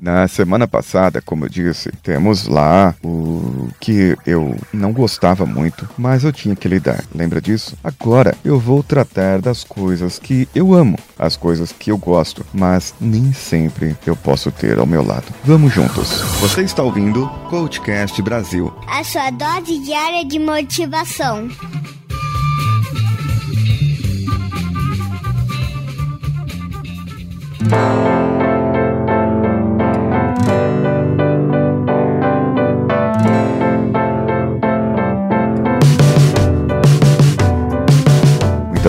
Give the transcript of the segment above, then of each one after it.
Na semana passada, como eu disse, temos lá o que eu não gostava muito, mas eu tinha que lidar. Lembra disso? Agora eu vou tratar das coisas que eu amo, as coisas que eu gosto, mas nem sempre eu posso ter ao meu lado. Vamos juntos. Você está ouvindo Coachcast Brasil. A sua dose diária de motivação.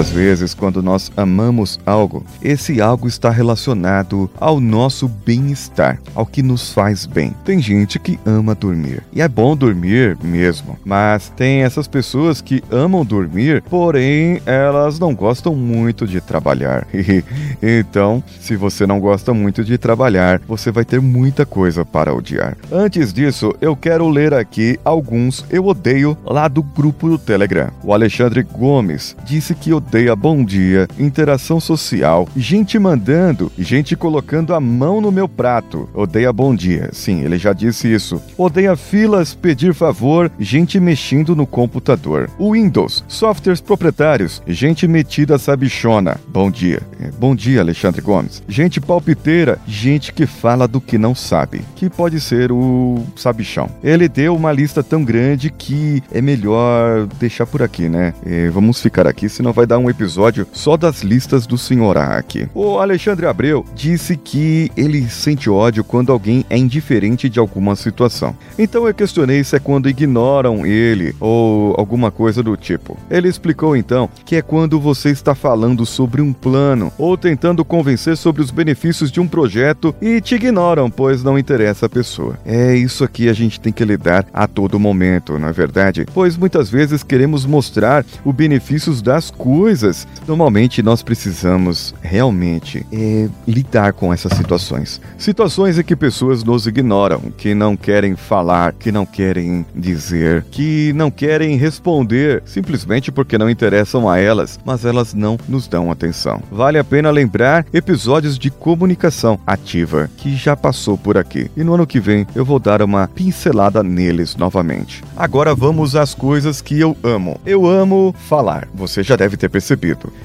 Muitas vezes, quando nós amamos algo, esse algo está relacionado ao nosso bem-estar, ao que nos faz bem. Tem gente que ama dormir, e é bom dormir mesmo, mas tem essas pessoas que amam dormir, porém elas não gostam muito de trabalhar. então, se você não gosta muito de trabalhar, você vai ter muita coisa para odiar. Antes disso, eu quero ler aqui alguns eu odeio lá do grupo do Telegram. O Alexandre Gomes disse que odeia bom dia, interação social, gente mandando, gente colocando a mão no meu prato. Odeia bom dia. Sim, ele já disse isso. Odeia filas, pedir favor, gente mexendo no computador. Windows, softwares proprietários, gente metida sabichona. Bom dia. É, bom dia, Alexandre Gomes. Gente palpiteira, gente que fala do que não sabe, que pode ser o sabichão. Ele deu uma lista tão grande que é melhor deixar por aqui, né? É, vamos ficar aqui, senão vai dar um episódio só das listas do Sr. aqui. O Alexandre Abreu disse que ele sente ódio quando alguém é indiferente de alguma situação. Então eu questionei se é quando ignoram ele ou alguma coisa do tipo. Ele explicou então que é quando você está falando sobre um plano ou tentando convencer sobre os benefícios de um projeto e te ignoram, pois não interessa a pessoa. É isso aqui a gente tem que lidar a todo momento, não é verdade? Pois muitas vezes queremos mostrar os benefícios das coisas coisas, normalmente nós precisamos realmente é, lidar com essas situações. Situações em que pessoas nos ignoram, que não querem falar, que não querem dizer, que não querem responder, simplesmente porque não interessam a elas, mas elas não nos dão atenção. Vale a pena lembrar episódios de comunicação ativa que já passou por aqui. E no ano que vem eu vou dar uma pincelada neles novamente. Agora vamos às coisas que eu amo. Eu amo falar. Você já deve ter percebido.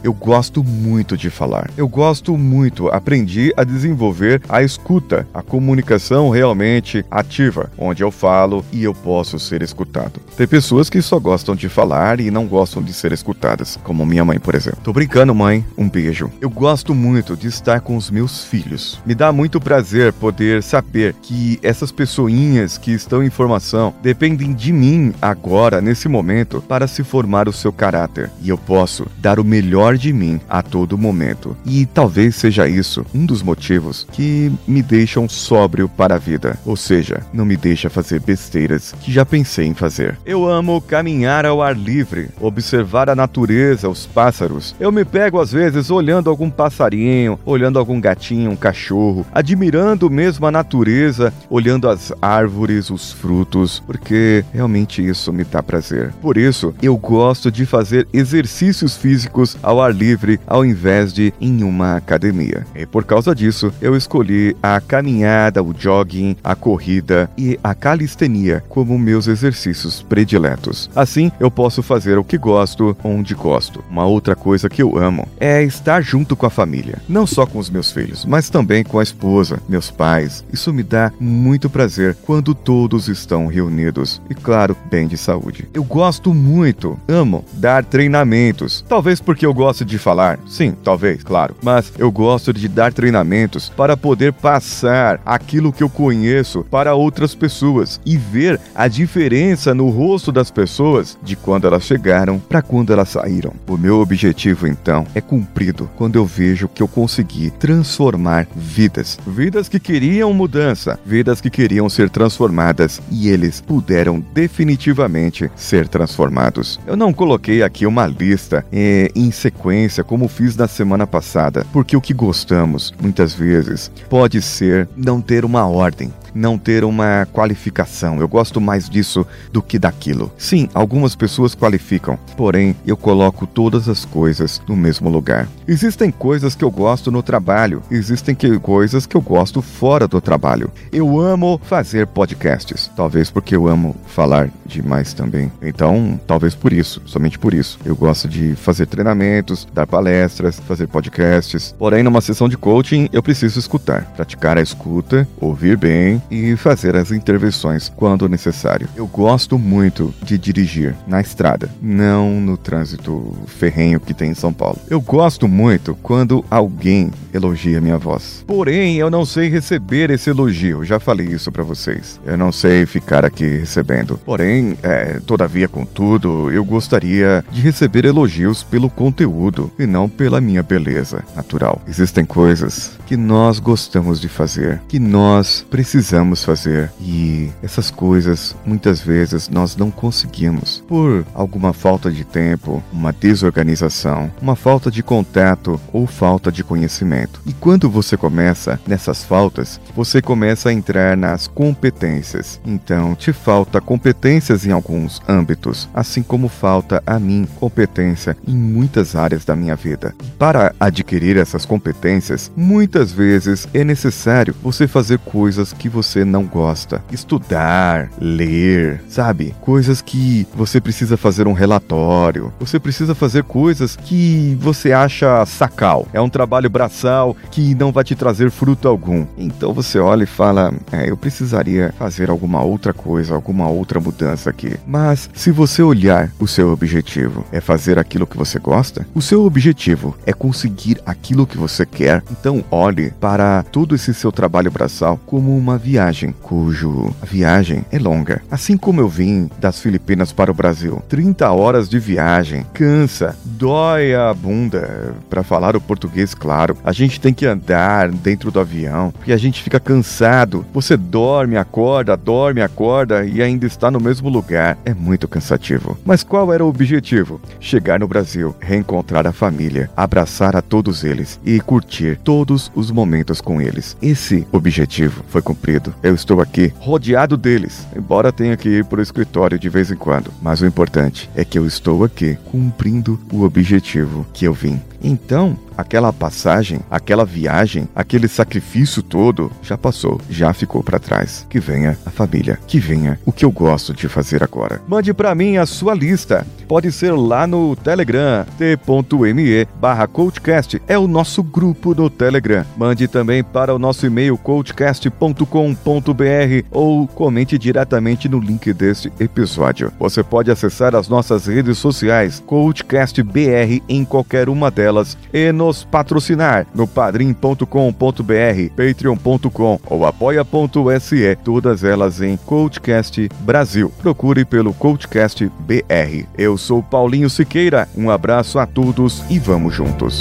Eu gosto muito de falar. Eu gosto muito, aprendi a desenvolver a escuta, a comunicação realmente ativa, onde eu falo e eu posso ser escutado. Tem pessoas que só gostam de falar e não gostam de ser escutadas, como minha mãe, por exemplo. Tô brincando, mãe. Um beijo. Eu gosto muito de estar com os meus filhos. Me dá muito prazer poder saber que essas pessoinhas que estão em formação dependem de mim agora, nesse momento, para se formar o seu caráter. E eu posso dar o melhor de mim a todo momento. E talvez seja isso um dos motivos que me deixam sóbrio para a vida, ou seja, não me deixa fazer besteiras que já pensei em fazer. Eu amo caminhar ao ar livre, observar a natureza, os pássaros. Eu me pego às vezes olhando algum passarinho, olhando algum gatinho, um cachorro, admirando mesmo a natureza, olhando as árvores, os frutos, porque realmente isso me dá prazer. Por isso, eu gosto de fazer exercícios físicos ao ar livre ao invés de em uma academia. E por causa disso, eu escolhi a caminhada, o jogging, a corrida e a calistenia como meus exercícios prediletos. Assim, eu posso fazer o que gosto, onde gosto. Uma outra coisa que eu amo é estar junto com a família, não só com os meus filhos, mas também com a esposa, meus pais. Isso me dá muito prazer quando todos estão reunidos e, claro, bem de saúde. Eu gosto muito, amo dar treinamentos, Talvez porque eu gosto de falar, sim, talvez, claro, mas eu gosto de dar treinamentos para poder passar aquilo que eu conheço para outras pessoas e ver a diferença no rosto das pessoas de quando elas chegaram para quando elas saíram. O meu objetivo então é cumprido quando eu vejo que eu consegui transformar vidas, vidas que queriam mudança, vidas que queriam ser transformadas e eles puderam definitivamente ser transformados. Eu não coloquei aqui uma lista é, em sequência, como fiz na semana passada, porque o que gostamos, muitas vezes, pode ser não ter uma ordem não ter uma qualificação. Eu gosto mais disso do que daquilo. Sim, algumas pessoas qualificam, porém eu coloco todas as coisas no mesmo lugar. Existem coisas que eu gosto no trabalho, existem que, coisas que eu gosto fora do trabalho. Eu amo fazer podcasts, talvez porque eu amo falar demais também. Então, talvez por isso, somente por isso. Eu gosto de fazer treinamentos, dar palestras, fazer podcasts. Porém, numa sessão de coaching, eu preciso escutar, praticar a escuta, ouvir bem e fazer as intervenções quando necessário. Eu gosto muito de dirigir na estrada, não no trânsito ferrenho que tem em São Paulo. Eu gosto muito quando alguém elogia minha voz. Porém, eu não sei receber esse elogio. Já falei isso para vocês. Eu não sei ficar aqui recebendo. Porém, é, todavia, contudo, eu gostaria de receber elogios pelo conteúdo e não pela minha beleza natural. Existem coisas que nós gostamos de fazer, que nós precisamos fazer e essas coisas muitas vezes nós não conseguimos por alguma falta de tempo, uma desorganização, uma falta de contato ou falta de conhecimento. E quando você começa nessas faltas, você começa a entrar nas competências. Então, te falta competências em alguns âmbitos, assim como falta a mim competência em muitas áreas da minha vida. Para adquirir essas competências, muitas vezes é necessário você fazer coisas que você não gosta, estudar, ler, sabe? Coisas que você precisa fazer um relatório, você precisa fazer coisas que você acha sacal. É um trabalho braçal que não vai te trazer fruto algum. Então você olha e fala: é, eu precisaria fazer alguma outra coisa, alguma outra mudança aqui. Mas se você olhar o seu objetivo é fazer aquilo que você gosta, o seu objetivo é conseguir aquilo que você quer, então olhe para todo esse seu trabalho braçal como uma viagem, cujo viagem é longa. Assim como eu vim das Filipinas para o Brasil, 30 horas de viagem, cansa, dói a bunda, para falar o português claro. A gente tem que andar dentro do avião, porque a gente fica cansado. Você dorme, acorda, dorme, acorda e ainda está no mesmo lugar. É muito cansativo. Mas qual era o objetivo? Chegar no Brasil, reencontrar a família, abraçar a todos eles e curtir todos os momentos com eles. Esse objetivo foi cumprido. Eu estou aqui rodeado deles, embora tenha que ir para o escritório de vez em quando. Mas o importante é que eu estou aqui cumprindo o objetivo que eu vim. Então, aquela passagem, aquela viagem, aquele sacrifício todo já passou, já ficou para trás. Que venha a família, que venha o que eu gosto de fazer agora. Mande para mim a sua lista. Pode ser lá no Telegram, t.me barra coachcast, é o nosso grupo no Telegram. Mande também para o nosso e-mail coachcast.com.br ou comente diretamente no link deste episódio. Você pode acessar as nossas redes sociais, coachcastbr em qualquer uma delas e nos patrocinar no padrim.com.br, patreon.com ou apoia.se, todas elas em Coachcast Brasil. Procure pelo Coachcast BR. Eu sou Paulinho Siqueira, um abraço a todos e vamos juntos.